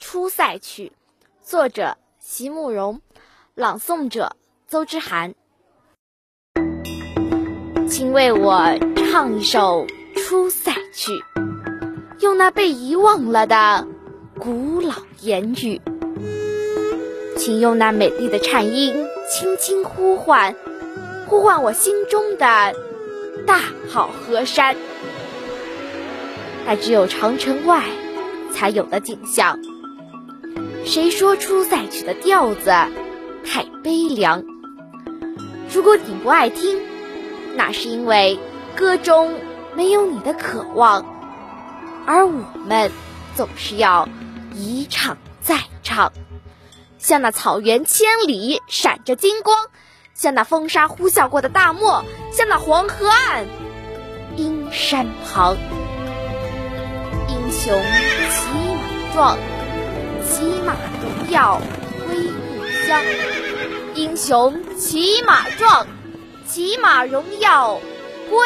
出塞曲》，作者席慕容，朗诵者邹之涵。请为我唱一首《出塞曲》，用那被遗忘了的古老言语。请用那美丽的颤音，轻轻呼唤，呼唤我心中的大好河山。那只有长城外才有的景象。谁说《出再曲》的调子太悲凉？如果你不爱听，那是因为歌中没有你的渴望，而我们总是要一唱再唱。像那草原千里闪着金光，像那风沙呼啸过的大漠，像那黄河岸阴山旁。英雄骑马壮，骑马荣耀归故乡。英雄骑马壮，骑马荣耀归。